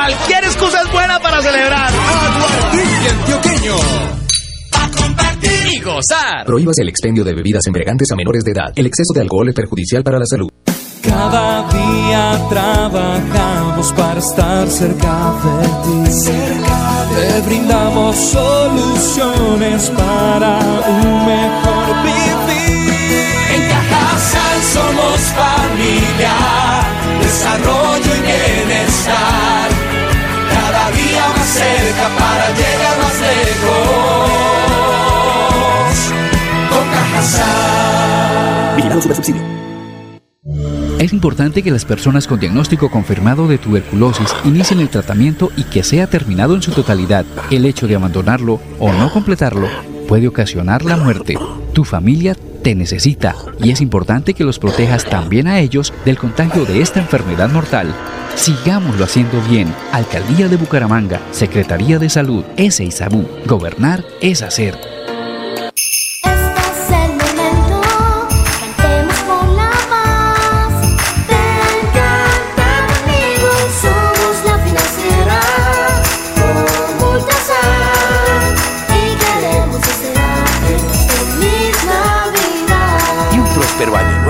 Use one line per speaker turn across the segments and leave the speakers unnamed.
Cualquier excusa es buena para celebrar.
Antioqueño.
Compartir y gozar.
Prohíbas el expendio de bebidas embriagantes a menores de edad. El exceso de alcohol es perjudicial para la salud.
Cada día trabajamos para estar cerca de ti. Te brindamos soluciones para un mejor vivir.
En Cajasal somos familia, desarrollo y más cerca para llegar más lejos. Con Cajasal.
Vigilado subsidio.
Es importante que las personas con diagnóstico confirmado de tuberculosis inicien el tratamiento y que sea terminado en su totalidad. El hecho de abandonarlo o no completarlo puede ocasionar la muerte. Tu familia te necesita y es importante que los protejas también a ellos del contagio de esta enfermedad mortal. Sigámoslo haciendo bien. Alcaldía de Bucaramanga, Secretaría de Salud, S. Isabú. Gobernar es hacer.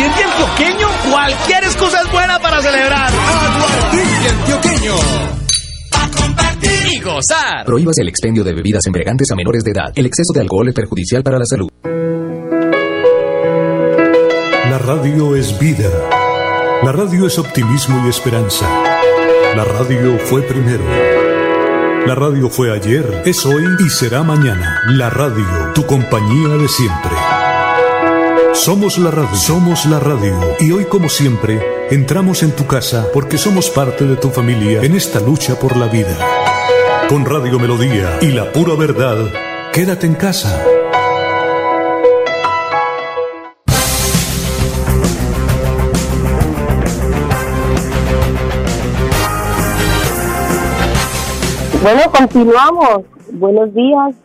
aguardiente antioqueño, cualquier excusa es buena para celebrar.
Aguardiente antioqueño.
Compartir y gozar.
Prohíbas el expendio de bebidas embriagantes a menores de edad. El exceso de alcohol es perjudicial para la salud.
La radio es vida. La radio es optimismo y esperanza. La radio fue primero. La radio fue ayer, es hoy y será mañana. La radio, tu compañía de siempre. Somos la radio, somos la radio. Y hoy como siempre, entramos en tu casa porque somos parte de tu familia en esta lucha por la vida. Con Radio Melodía y la pura verdad, quédate en casa.
Bueno, continuamos. Buenos días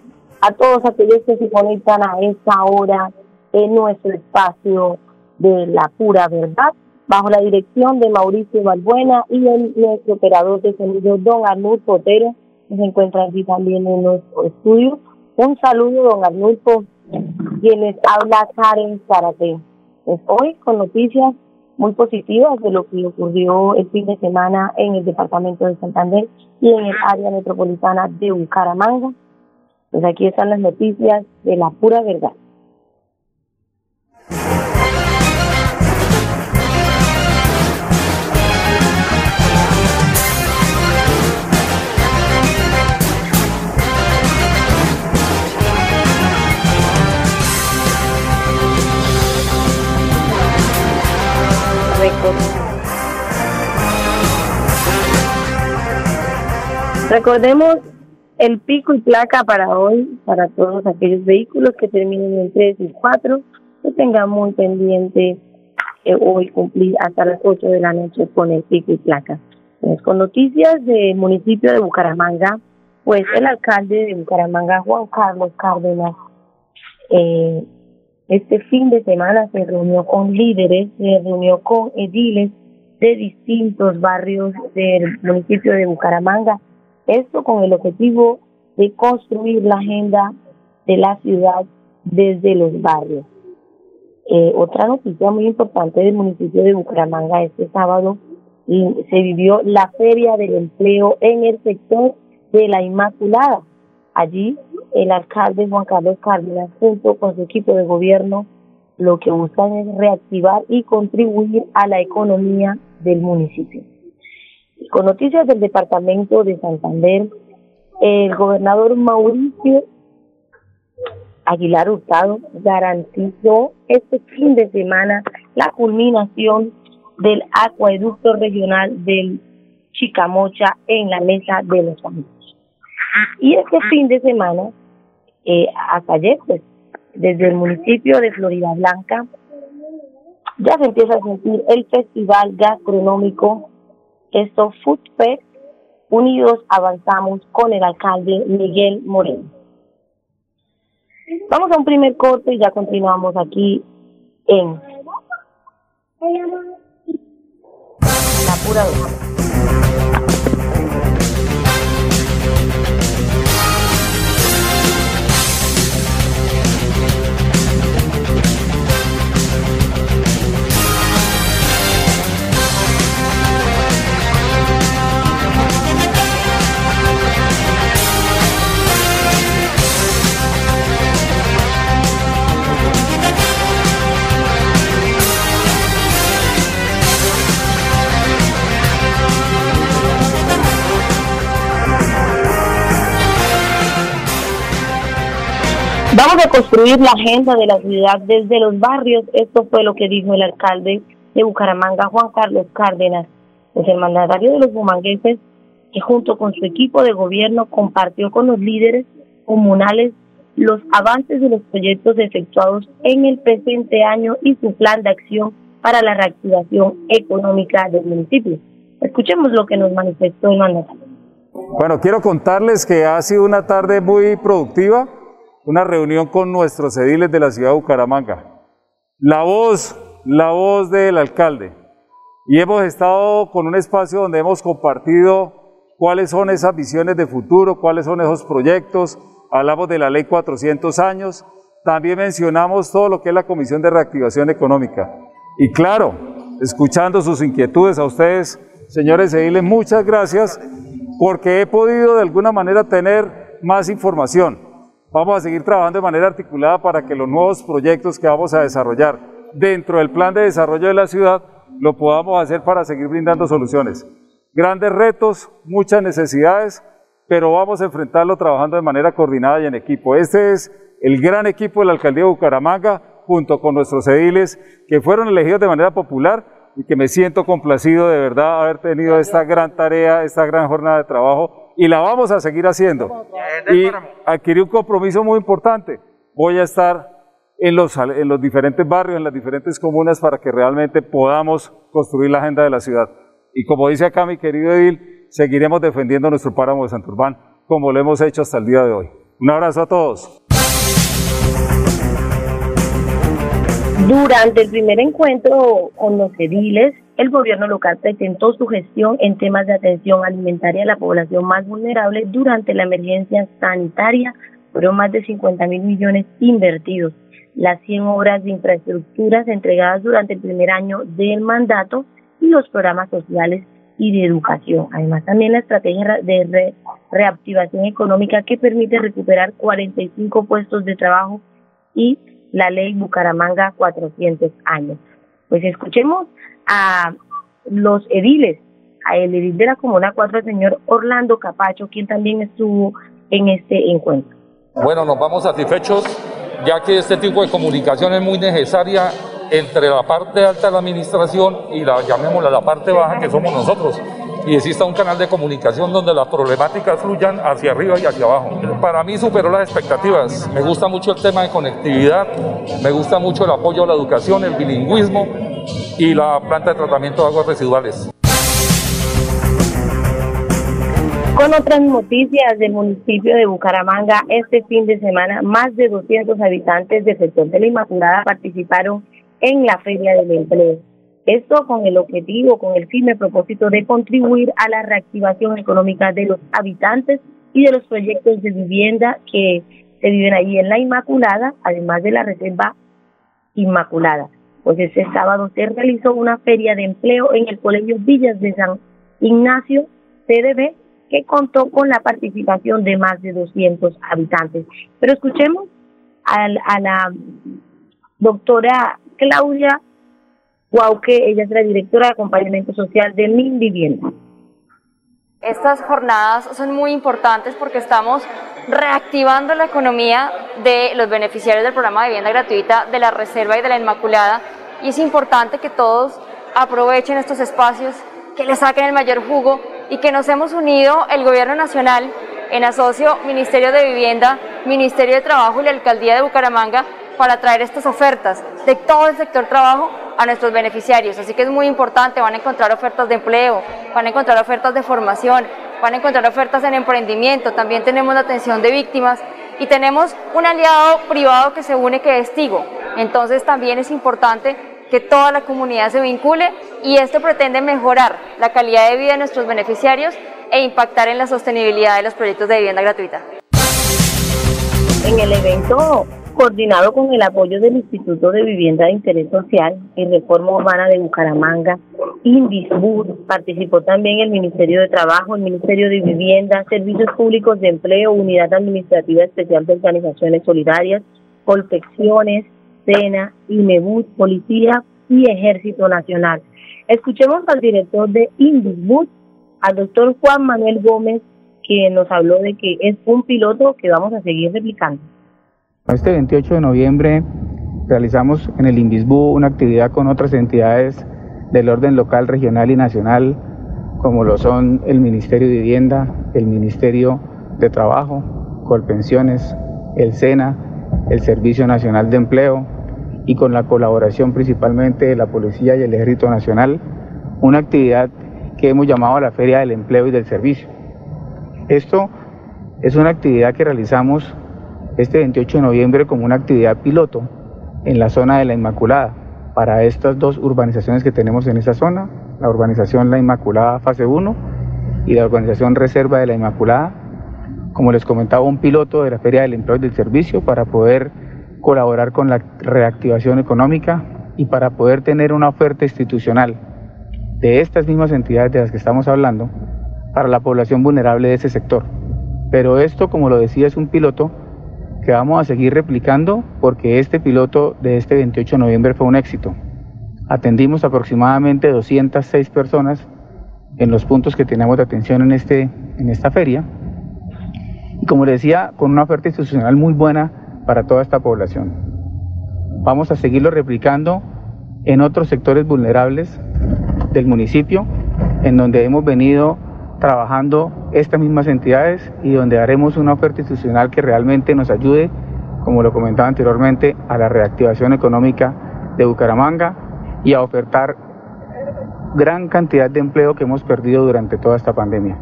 a todos aquellos que se conectan a esta hora en nuestro espacio de la pura verdad, bajo la dirección de Mauricio Balbuena y el, nuestro operador de sonido, don Arnulfo Potero, que se encuentra aquí también en nuestro estudio. Un saludo, don Arnulfo, quien les habla Karen Zarate. Pues hoy con noticias muy positivas de lo que ocurrió el fin de semana en el departamento de Santander y en el área metropolitana de Bucaramanga. Pues aquí están las noticias de la pura verdad. Recordemos el pico y placa para hoy, para todos aquellos vehículos que terminen en 3 y 4, que tengan muy pendiente eh, hoy cumplir hasta las 8 de la noche con el pico y placa. Pues, con noticias del municipio de Bucaramanga, pues el alcalde de Bucaramanga, Juan Carlos Cárdenas, eh, este fin de semana se reunió con líderes, se reunió con ediles de distintos barrios del municipio de Bucaramanga, esto con el objetivo de construir la agenda de la ciudad desde los barrios. Eh, otra noticia muy importante del municipio de Bucaramanga este sábado se vivió la feria del empleo en el sector de la Inmaculada. Allí el alcalde Juan Carlos Cárdenas junto con su equipo de gobierno lo que buscan es reactivar y contribuir a la economía del municipio. Con noticias del departamento de Santander, el gobernador Mauricio Aguilar Hurtado garantizó este fin de semana la culminación del acueducto regional del Chicamocha en la mesa de los amigos. Y este fin de semana, eh, hasta ayer, pues, desde el municipio de Florida Blanca, ya se empieza a sentir el festival gastronómico, esto Fest, unidos avanzamos con el alcalde Miguel Moreno. Vamos a un primer corte y ya continuamos aquí en La Pura Vamos a construir la agenda de la ciudad desde los barrios. Esto fue lo que dijo el alcalde de Bucaramanga, Juan Carlos Cárdenas, es el mandatario de los bumangueses, que junto con su equipo de gobierno compartió con los líderes comunales los avances de los proyectos efectuados en el presente año y su plan de acción para la reactivación económica del municipio. Escuchemos lo que nos manifestó el mandatario.
Bueno, quiero contarles que ha sido una tarde muy productiva una reunión con nuestros ediles de la ciudad de Bucaramanga. La voz, la voz del alcalde. Y hemos estado con un espacio donde hemos compartido cuáles son esas visiones de futuro, cuáles son esos proyectos. Hablamos de la ley 400 años. También mencionamos todo lo que es la Comisión de Reactivación Económica. Y claro, escuchando sus inquietudes a ustedes, señores ediles, muchas gracias porque he podido de alguna manera tener más información. Vamos a seguir trabajando de manera articulada para que los nuevos proyectos que vamos a desarrollar dentro del plan de desarrollo de la ciudad lo podamos hacer para seguir brindando soluciones. Grandes retos, muchas necesidades, pero vamos a enfrentarlo trabajando de manera coordinada y en equipo. Este es el gran equipo de la Alcaldía de Bucaramanga, junto con nuestros ediles, que fueron elegidos de manera popular y que me siento complacido de verdad haber tenido esta gran tarea, esta gran jornada de trabajo y la vamos a seguir haciendo. Y adquirí un compromiso muy importante. Voy a estar en los, en los diferentes barrios, en las diferentes comunas, para que realmente podamos construir la agenda de la ciudad. Y como dice acá mi querido Edil, seguiremos defendiendo nuestro páramo de Santurbán, como lo hemos hecho hasta el día de hoy. Un abrazo a todos.
Durante el primer encuentro con los ediles, el gobierno local presentó su gestión en temas de atención alimentaria a la población más vulnerable durante la emergencia sanitaria. Fueron más de 50 mil millones invertidos. Las 100 obras de infraestructuras entregadas durante el primer año del mandato y los programas sociales y de educación. Además, también la estrategia de reactivación económica que permite recuperar 45 puestos de trabajo y la ley Bucaramanga 400 años. Pues escuchemos a los ediles, a el edil de la Comuna 4, el señor Orlando Capacho, quien también estuvo en este encuentro.
Bueno, nos vamos satisfechos, ya que este tipo de comunicación es muy necesaria entre la parte alta de la administración y la, llamémosla, la parte baja, que somos nosotros y exista un canal de comunicación donde las problemáticas fluyan hacia arriba y hacia abajo. Para mí superó las expectativas. Me gusta mucho el tema de conectividad, me gusta mucho el apoyo a la educación, el bilingüismo y la planta de tratamiento de aguas residuales.
Con otras noticias del municipio de Bucaramanga, este fin de semana más de 200 habitantes del sector de la Inmaculada participaron en la Feria del Empleo. Esto con el objetivo, con el firme propósito de contribuir a la reactivación económica de los habitantes y de los proyectos de vivienda que se viven ahí en la Inmaculada, además de la Reserva Inmaculada. Pues este sábado se realizó una feria de empleo en el Colegio Villas de San Ignacio, CDB, que contó con la participación de más de 200 habitantes. Pero escuchemos a, a la doctora Claudia Guauque, ella es la directora de acompañamiento social de Mi Vivienda.
Estas jornadas son muy importantes porque estamos reactivando la economía de los beneficiarios del programa de vivienda gratuita de la Reserva y de la Inmaculada y es importante que todos aprovechen estos espacios, que le saquen el mayor jugo y que nos hemos unido el Gobierno Nacional en asocio Ministerio de Vivienda, Ministerio de Trabajo y la Alcaldía de Bucaramanga para traer estas ofertas de todo el sector trabajo a nuestros beneficiarios. Así que es muy importante, van a encontrar ofertas de empleo, van a encontrar ofertas de formación, van a encontrar ofertas en emprendimiento, también tenemos la atención de víctimas y tenemos un aliado privado que se une que es Tigo. Entonces también es importante que toda la comunidad se vincule y esto pretende mejorar la calidad de vida de nuestros beneficiarios e impactar en la sostenibilidad de los proyectos de vivienda gratuita.
En el evento coordinado con el apoyo del Instituto de Vivienda de Interés Social y Reforma Urbana de Bucaramanga, Indisbud, participó también el Ministerio de Trabajo, el Ministerio de Vivienda, Servicios Públicos de Empleo, Unidad Administrativa Especial de Organizaciones Solidarias, Colpecciones, SENA, INEBUD, Policía y Ejército Nacional. Escuchemos al director de Indisbud, al doctor Juan Manuel Gómez, que nos habló de que es un piloto que vamos a seguir replicando.
Este 28 de noviembre realizamos en el Indisbu una actividad con otras entidades del orden local, regional y nacional, como lo son el Ministerio de Vivienda, el Ministerio de Trabajo, Colpensiones, el SENA, el Servicio Nacional de Empleo y con la colaboración principalmente de la Policía y el Ejército Nacional, una actividad que hemos llamado la Feria del Empleo y del Servicio. Esto es una actividad que realizamos este 28 de noviembre como una actividad piloto en la zona de la Inmaculada para estas dos urbanizaciones que tenemos en esa zona, la urbanización La Inmaculada fase 1 y la urbanización Reserva de la Inmaculada. Como les comentaba, un piloto de la Feria del Empleo y del Servicio para poder colaborar con la reactivación económica y para poder tener una oferta institucional de estas mismas entidades de las que estamos hablando para la población vulnerable de ese sector. Pero esto, como lo decía, es un piloto que vamos a seguir replicando porque este piloto de este 28 de noviembre fue un éxito. Atendimos aproximadamente 206 personas en los puntos que tenemos de atención en, este, en esta feria y como les decía, con una oferta institucional muy buena para toda esta población. Vamos a seguirlo replicando en otros sectores vulnerables del municipio, en donde hemos venido trabajando estas mismas entidades y donde haremos una oferta institucional que realmente nos ayude, como lo comentaba anteriormente, a la reactivación económica de Bucaramanga y a ofertar gran cantidad de empleo que hemos perdido durante toda esta pandemia.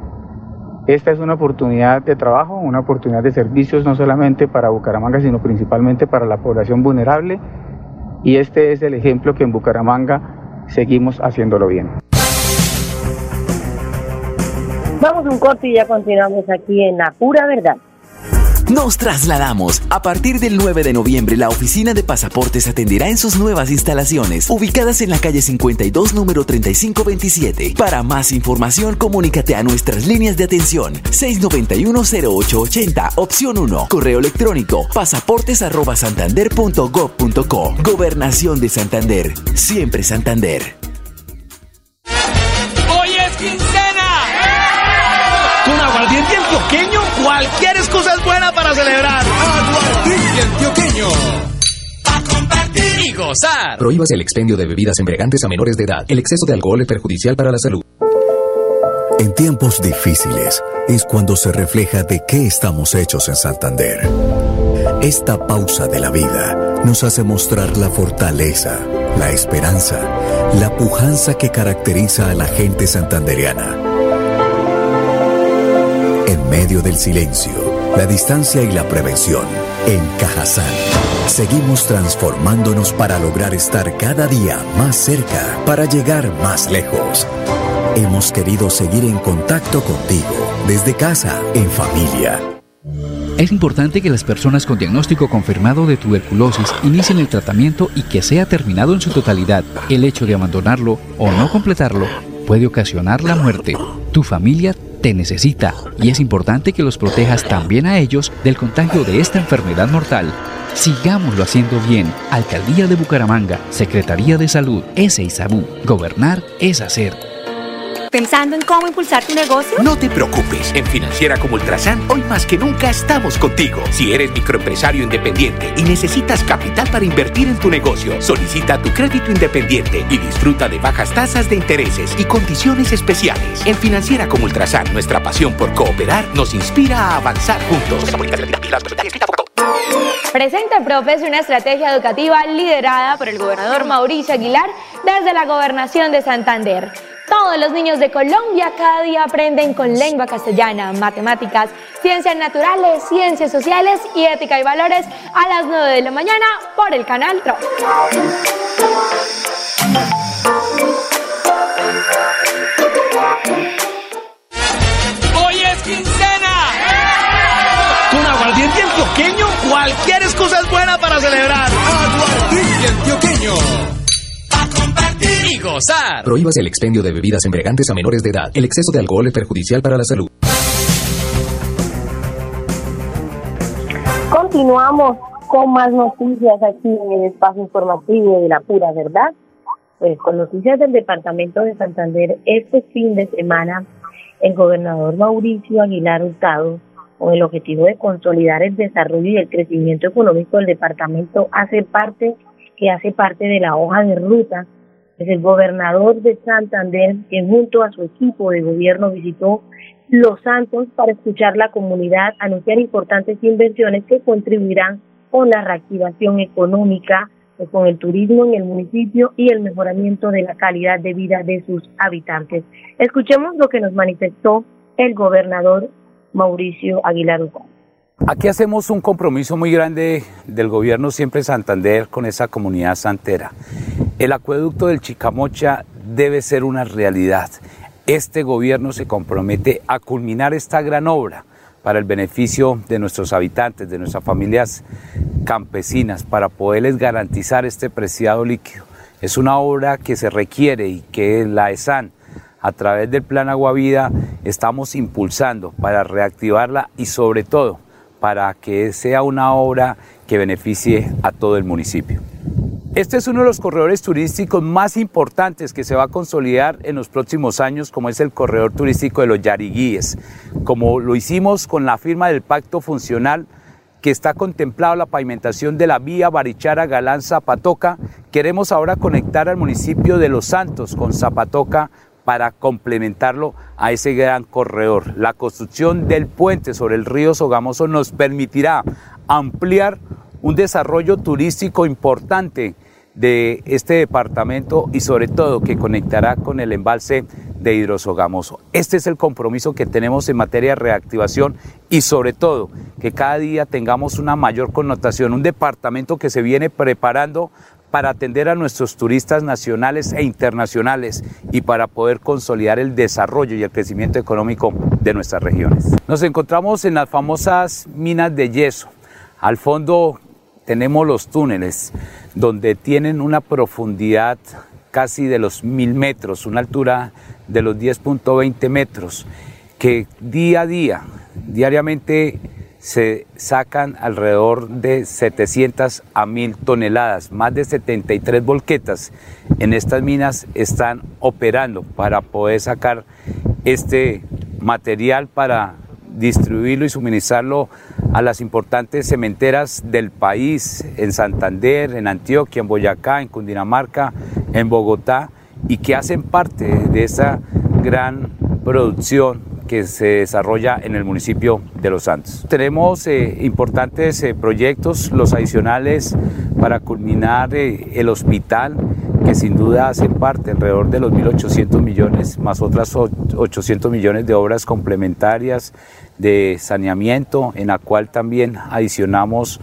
Esta es una oportunidad de trabajo, una oportunidad de servicios no solamente para Bucaramanga, sino principalmente para la población vulnerable y este es el ejemplo que en Bucaramanga seguimos haciéndolo bien.
Vamos a un corte y ya continuamos aquí en La Pura Verdad.
Nos trasladamos. A partir del 9 de noviembre, la oficina de pasaportes atenderá en sus nuevas instalaciones, ubicadas en la calle 52, número 3527. Para más información, comunícate a nuestras líneas de atención 691-0880, opción 1, correo electrónico pasaportes@santander.gov.co. Gobernación de Santander, siempre Santander.
Aguardiente antioqueño, cualquier excusa es buena para celebrar.
Aguardiente antioqueño.
A compartir y gozar.
Prohíbas el expendio de bebidas embriagantes a menores de edad. El exceso de alcohol es perjudicial para la salud.
En tiempos difíciles es cuando se refleja de qué estamos hechos en Santander. Esta pausa de la vida nos hace mostrar la fortaleza la esperanza, la pujanza que caracteriza a la gente santandereana. Medio del silencio, la distancia y la prevención, en Cajazán, seguimos transformándonos para lograr estar cada día más cerca, para llegar más lejos. Hemos querido seguir en contacto contigo, desde casa, en familia.
Es importante que las personas con diagnóstico confirmado de tuberculosis inicien el tratamiento y que sea terminado en su totalidad. El hecho de abandonarlo o no completarlo puede ocasionar la muerte. Tu familia te necesita y es importante que los protejas también a ellos del contagio de esta enfermedad mortal. Sigámoslo haciendo bien. Alcaldía de Bucaramanga, Secretaría de Salud, ese. Gobernar es hacer.
¿Pensando en cómo impulsar tu negocio?
No te preocupes. En Financiera como Ultrasan, hoy más que nunca estamos contigo. Si eres microempresario independiente y necesitas capital para invertir en tu negocio, solicita tu crédito independiente y disfruta de bajas tasas de intereses y condiciones especiales. En Financiera como Ultrasan, nuestra pasión por cooperar nos inspira a avanzar juntos.
Presenta Profes una estrategia educativa liderada por el gobernador Mauricio Aguilar desde la gobernación de Santander. Todos los niños de Colombia cada día aprenden con lengua castellana, matemáticas, ciencias naturales, ciencias sociales y ética y valores a las 9 de la mañana por el canal TRO.
Hoy es quincena. Con aguardiente antioqueño, cualquier excusa es buena para celebrar.
Aguardiente antioqueño
gozar.
Prohíbas el expendio de bebidas embriagantes a menores de edad. El exceso de alcohol es perjudicial para la salud.
Continuamos con más noticias aquí en el espacio informativo de la pura verdad. Pues con noticias del departamento de Santander, este fin de semana el gobernador Mauricio Aguilar Hurtado, con el objetivo de consolidar el desarrollo y el crecimiento económico del departamento, hace parte que hace parte de la hoja de ruta es el gobernador de Santander, que junto a su equipo de gobierno visitó Los Santos para escuchar la comunidad, anunciar importantes inversiones que contribuirán con la reactivación económica, pues, con el turismo en el municipio y el mejoramiento de la calidad de vida de sus habitantes. Escuchemos lo que nos manifestó el gobernador Mauricio Aguilar Ucán.
Aquí hacemos un compromiso muy grande del gobierno siempre Santander con esa comunidad santera. El acueducto del Chicamocha debe ser una realidad. Este gobierno se compromete a culminar esta gran obra para el beneficio de nuestros habitantes, de nuestras familias campesinas, para poderles garantizar este preciado líquido. Es una obra que se requiere y que la ESAN, a través del Plan Agua Vida, estamos impulsando para reactivarla y sobre todo para que sea una obra que beneficie a todo el municipio. Este es uno de los corredores turísticos más importantes que se va a consolidar en los próximos años, como es el corredor turístico de los Yariguíes, como lo hicimos con la firma del pacto funcional que está contemplado la pavimentación de la vía Barichara Galán Zapatoca, queremos ahora conectar al municipio de Los Santos con Zapatoca para complementarlo a ese gran corredor. La construcción del puente sobre el río Sogamoso nos permitirá ampliar un desarrollo turístico importante de este departamento y sobre todo que conectará con el embalse de Hidrosogamoso. Este es el compromiso que tenemos en materia de reactivación y sobre todo que cada día tengamos una mayor connotación, un departamento que se viene preparando para atender a nuestros turistas nacionales e internacionales y para poder consolidar el desarrollo y el crecimiento económico de nuestras regiones. Nos encontramos en las famosas minas de yeso. Al fondo tenemos los túneles donde tienen una profundidad casi de los mil metros, una altura de los 10.20 metros, que día a día, diariamente se sacan alrededor de 700 a 1000 toneladas, más de 73 volquetas en estas minas están operando para poder sacar este material para distribuirlo y suministrarlo a las importantes cementeras del país, en Santander, en Antioquia, en Boyacá, en Cundinamarca, en Bogotá, y que hacen parte de esa gran producción que se desarrolla en el municipio de Los Santos. Tenemos eh, importantes eh, proyectos, los adicionales para culminar eh, el hospital
que sin duda hacen parte, alrededor de los 1.800 millones, más otras 800 millones de obras complementarias de saneamiento, en la cual también adicionamos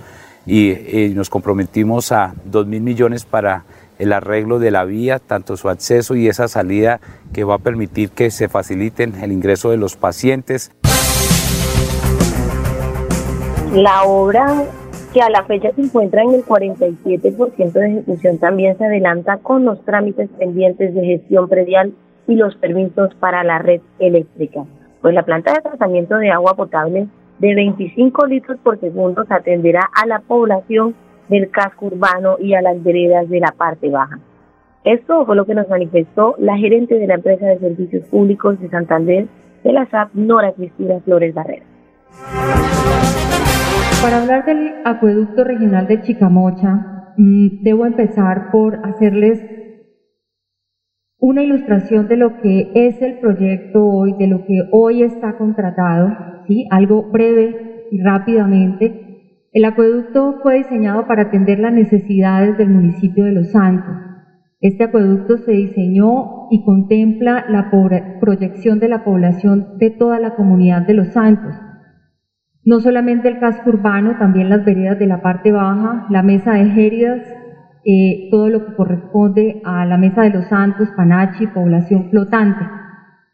y, nos comprometimos a 2.000 millones para el arreglo de la vía, tanto su acceso y esa salida que va a permitir que se faciliten el ingreso de los pacientes.
La obra que a la fecha se encuentra en el 47% de ejecución también se adelanta con los trámites pendientes de gestión predial y los permisos para la red eléctrica. Pues la planta de tratamiento de agua potable de 25 litros por segundo se atenderá a la población del casco urbano y a las veredas de la parte baja. Esto fue lo que nos manifestó la gerente de la empresa de servicios públicos de Santander de la SAP, Nora Cristina Flores Barrera.
Para hablar del acueducto regional de Chicamocha, mm, debo empezar por hacerles una ilustración de lo que es el proyecto hoy, de lo que hoy está contratado, ¿sí? algo breve y rápidamente. El acueducto fue diseñado para atender las necesidades del municipio de Los Santos. Este acueducto se diseñó y contempla la proyección de la población de toda la comunidad de Los Santos no solamente el casco urbano, también las veredas de la parte baja, la mesa de Géridas, eh, todo lo que corresponde a la mesa de los Santos, Panachi, población flotante.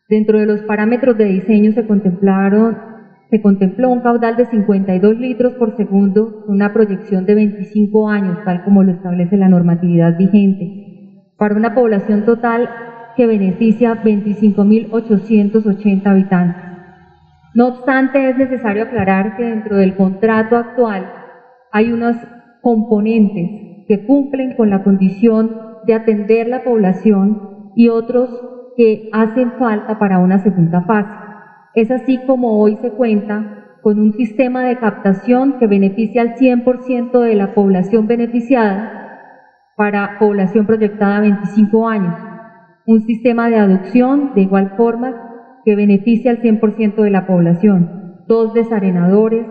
Dentro de los parámetros de diseño se contemplaron se contempló un caudal de 52 litros por segundo, una proyección de 25 años, tal como lo establece la normatividad vigente, para una población total que beneficia 25.880 habitantes. No obstante, es necesario aclarar que dentro del contrato actual hay unos componentes que cumplen con la condición de atender la población y otros que hacen falta para una segunda fase. Es así como hoy se cuenta con un sistema de captación que beneficia al 100% de la población beneficiada para población proyectada a 25 años, un sistema de adopción de igual forma que beneficia al 100% de la población, dos desarenadores,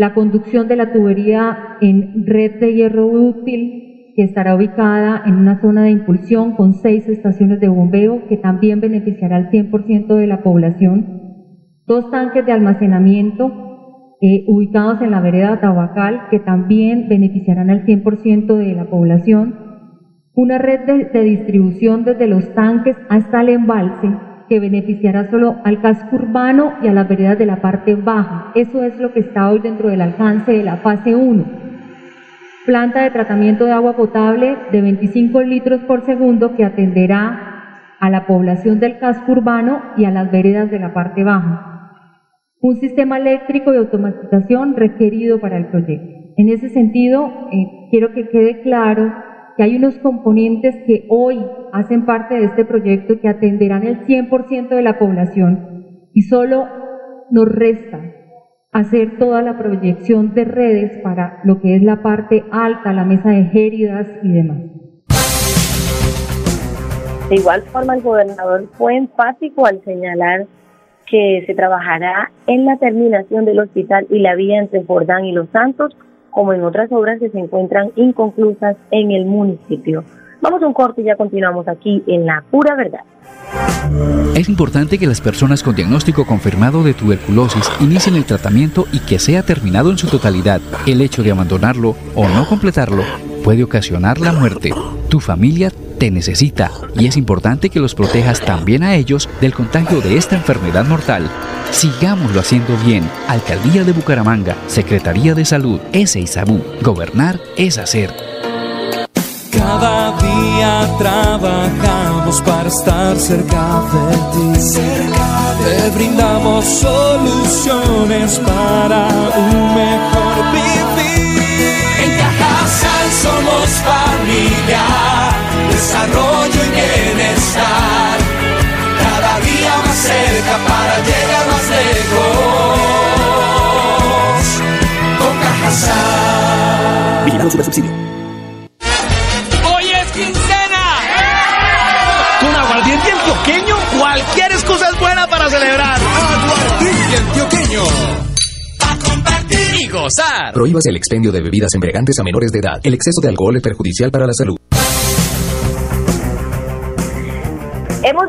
la conducción de la tubería en red de hierro útil que estará ubicada en una zona de impulsión con seis estaciones de bombeo que también beneficiará al 100% de la población, dos tanques de almacenamiento eh, ubicados en la vereda Tabacal que también beneficiarán al 100% de la población, una red de, de distribución desde los tanques hasta el embalse que beneficiará solo al casco urbano y a las veredas de la parte baja. Eso es lo que está hoy dentro del alcance de la fase 1. Planta de tratamiento de agua potable de 25 litros por segundo que atenderá a la población del casco urbano y a las veredas de la parte baja. Un sistema eléctrico de automatización requerido para el proyecto. En ese sentido, eh, quiero que quede claro que hay unos componentes que hoy hacen parte de este proyecto que atenderán el 100% de la población y solo nos resta hacer toda la proyección de redes para lo que es la parte alta, la mesa de géridas y demás.
De igual forma, el gobernador fue enfático al señalar que se trabajará en la terminación del hospital y la vía entre Jordán y Los Santos como en otras obras que se encuentran inconclusas en el municipio. Vamos a un corte y ya continuamos aquí en La Pura Verdad.
Es importante que las personas con diagnóstico confirmado de tuberculosis inicien el tratamiento y que sea terminado en su totalidad. El hecho de abandonarlo o no completarlo puede ocasionar la muerte. Tu familia te necesita y es importante que los protejas también a ellos del contagio de esta enfermedad mortal. Sigámoslo haciendo bien. Alcaldía de Bucaramanga, Secretaría de Salud, ese Isabú. Gobernar es hacer.
Cada día trabajamos para estar cerca de ti. Te brindamos soluciones para un mejor vivir.
En Cajasal somos familia desarrollo y bienestar. Cada día más cerca para llegar más lejos. Con Cajasal.
Vigilado super subsidio.
¡Hoy es quincena! Con aguardiente antioqueño, cualquier excusa es buena para celebrar.
Aguardiente antioqueño.
A compartir y gozar.
Prohíbas el expendio de bebidas embriagantes a menores de edad. El exceso de alcohol es perjudicial para la salud.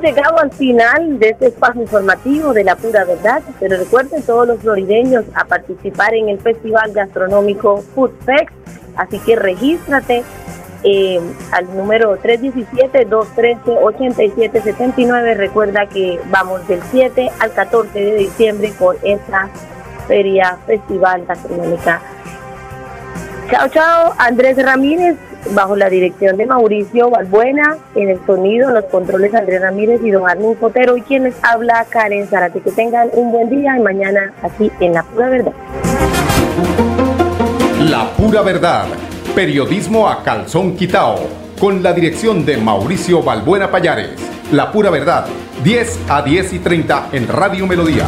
Llegado al final de este espacio informativo de la pura verdad, pero recuerden todos los florideños a participar en el Festival Gastronómico Food Fest, así que regístrate eh, al número 317-213-8779. Recuerda que vamos del 7 al 14 de diciembre con esta feria festival gastronómica. Chao, chao, Andrés Ramírez, bajo la dirección de Mauricio Balbuena, en el sonido, los controles Andrés Ramírez y don Armin Cotero, y quienes habla Karen Zarate. Que tengan un buen día y mañana aquí en La Pura Verdad.
La Pura Verdad, periodismo a calzón quitao, con la dirección de Mauricio Balbuena Payares. La Pura Verdad, 10 a 10 y 30 en Radio Melodía.